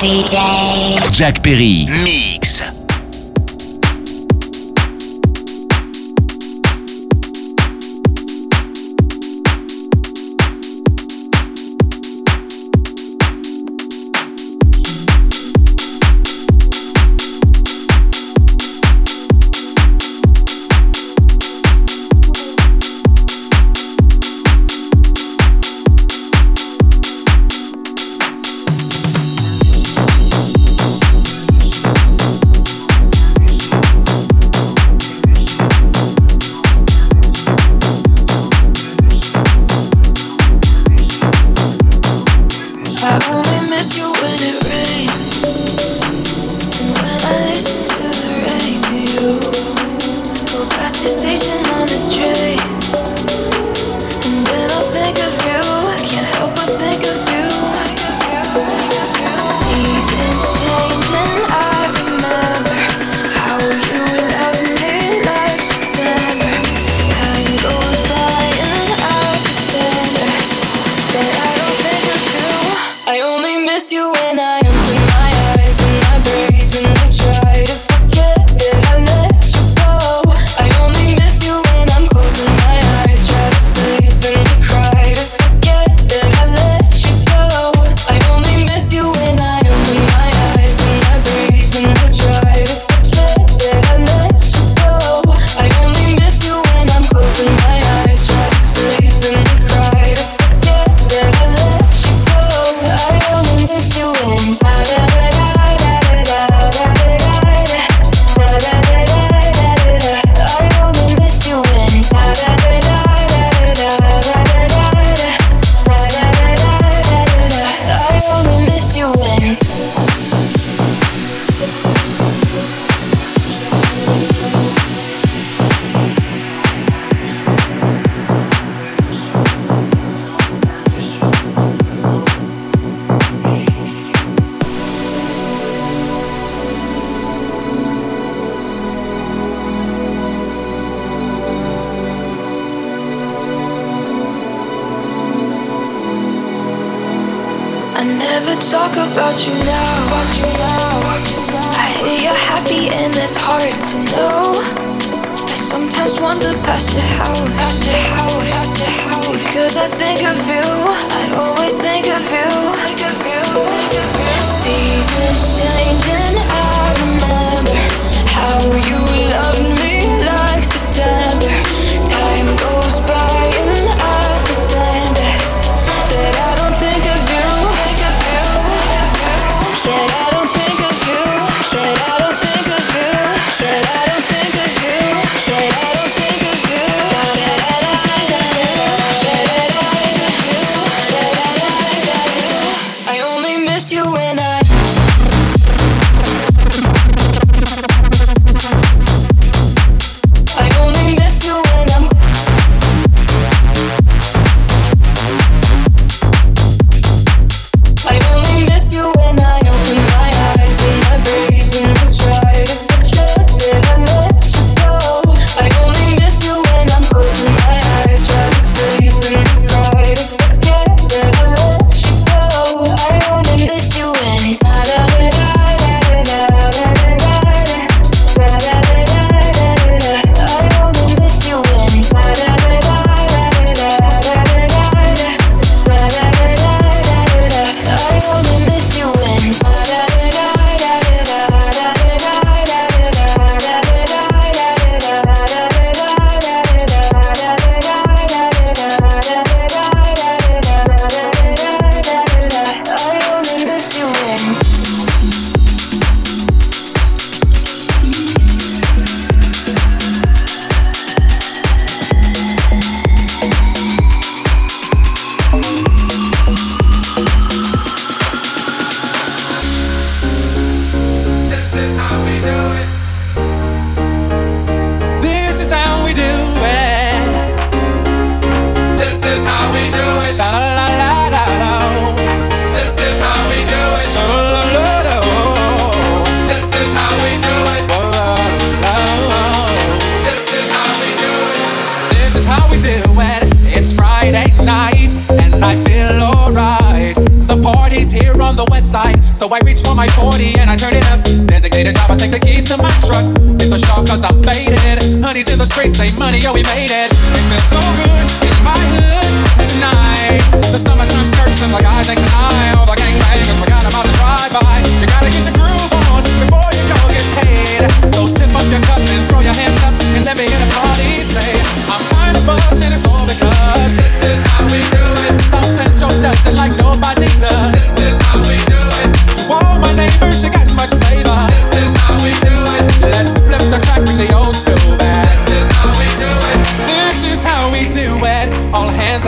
DJ Jack Perry. Mix.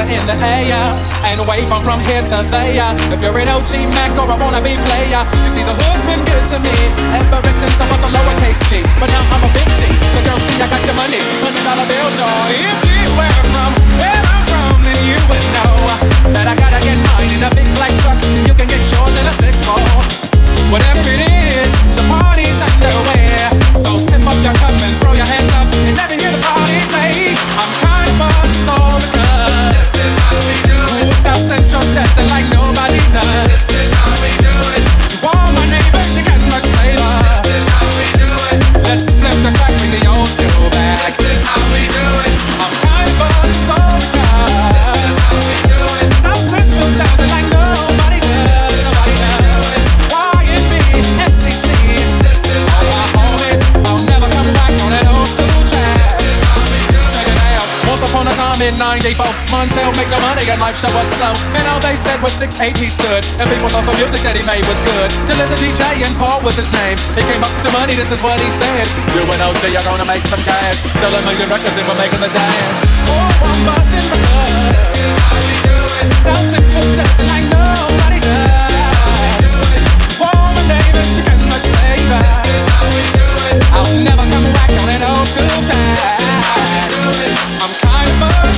In the air and wave on from here to there. If you're an OG Mac or a wannabe player, you see the hood's been good to me ever since I was a lowercase G. But now I'm a big G. The girls see I got your money, hundred dollar bills, y'all. If you were from where I'm from, then you would know that I gotta get mine in a big black truck. You can get yours in a six four. Whatever it is, the party's underway. 94, Montell make no money and life show was slow. And all they said was 6'8 he stood. And people thought the music that he made was good. The little DJ and Paul was his name. He came up to money, this is what he said. You and OJ are gonna make some cash. Sell a million records and we're making the dash. Oh, I'm buzzing because This is how we do it. South Central does like nobody does. All my neighbors, you got much flavor. This is how we do it. I'll never come back on that old school track. I'm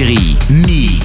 série Mi.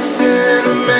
did a man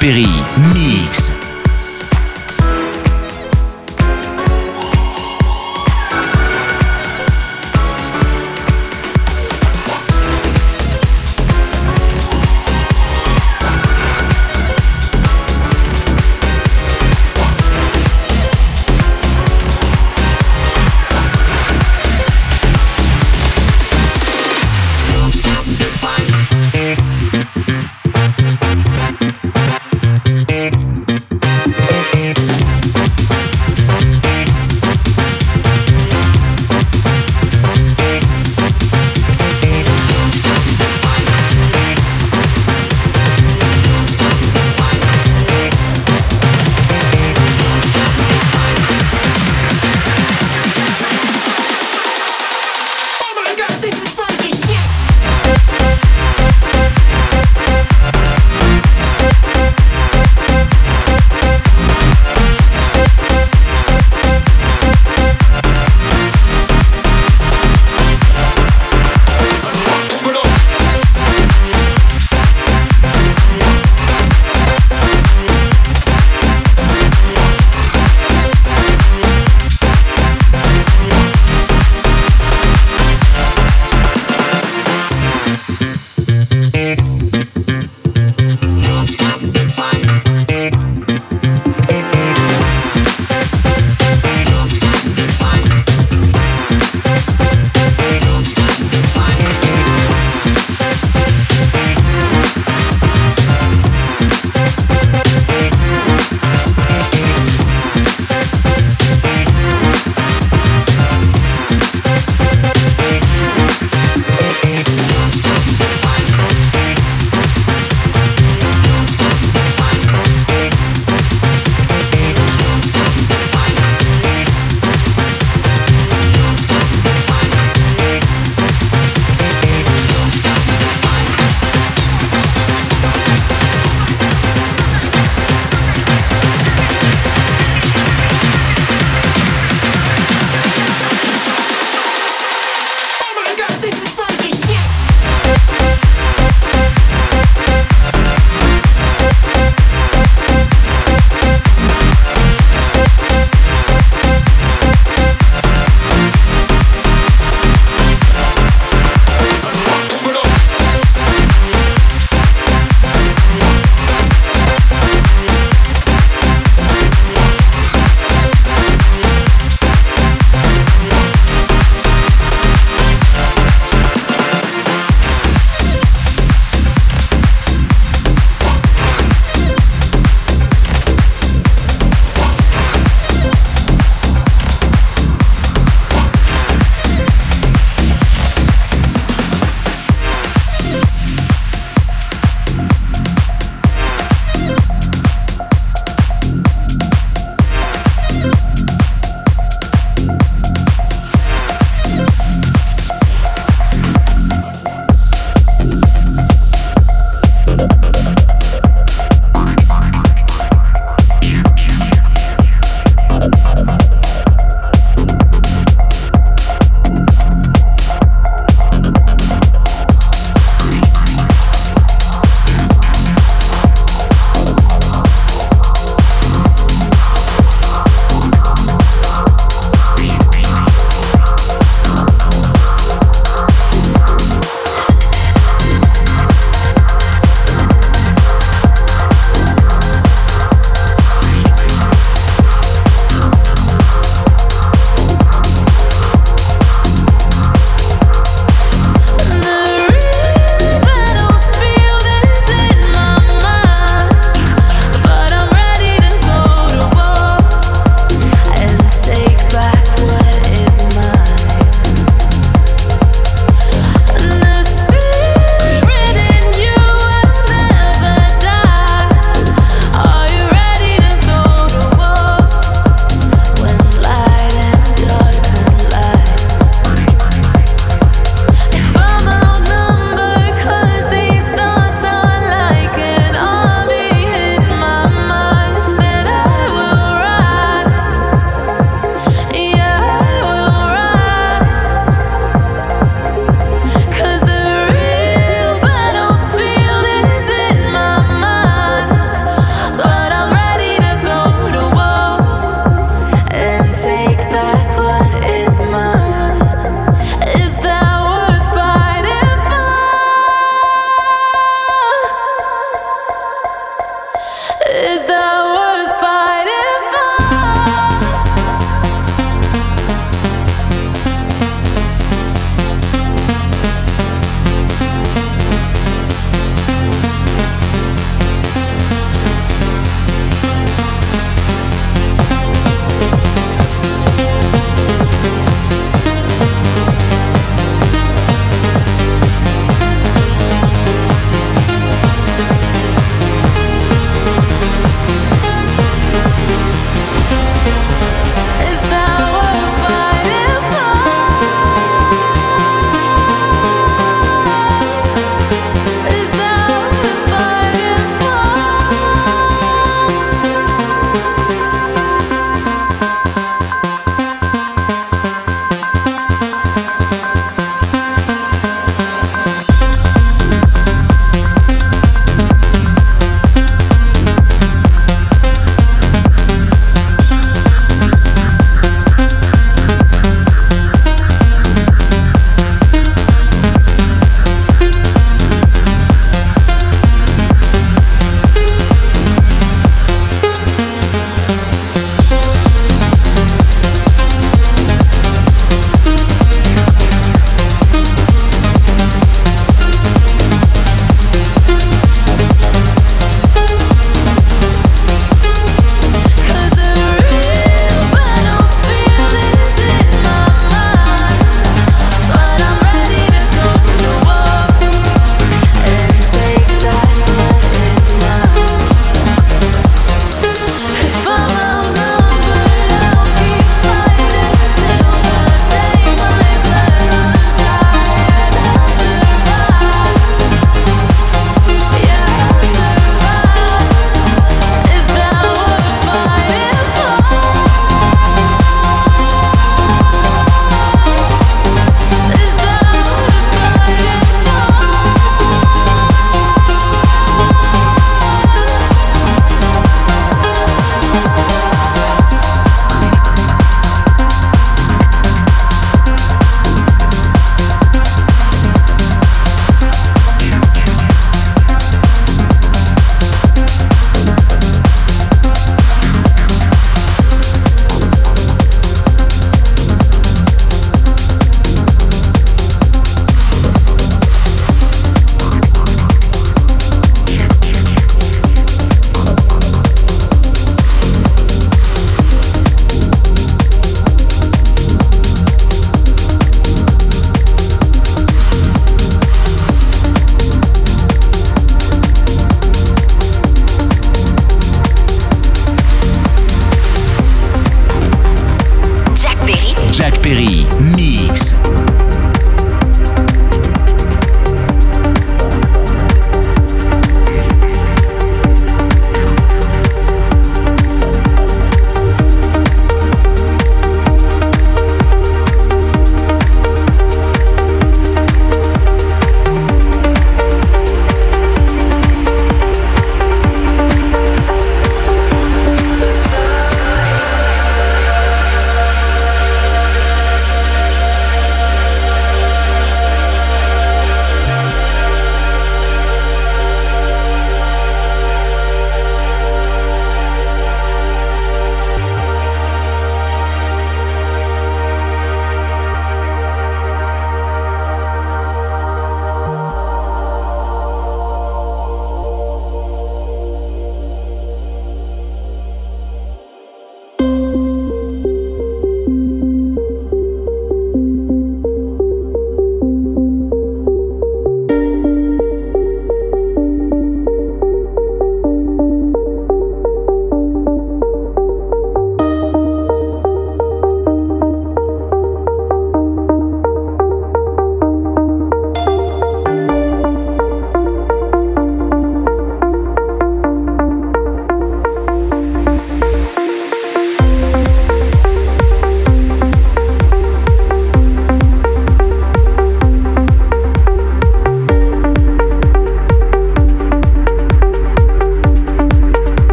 Perry. Mix.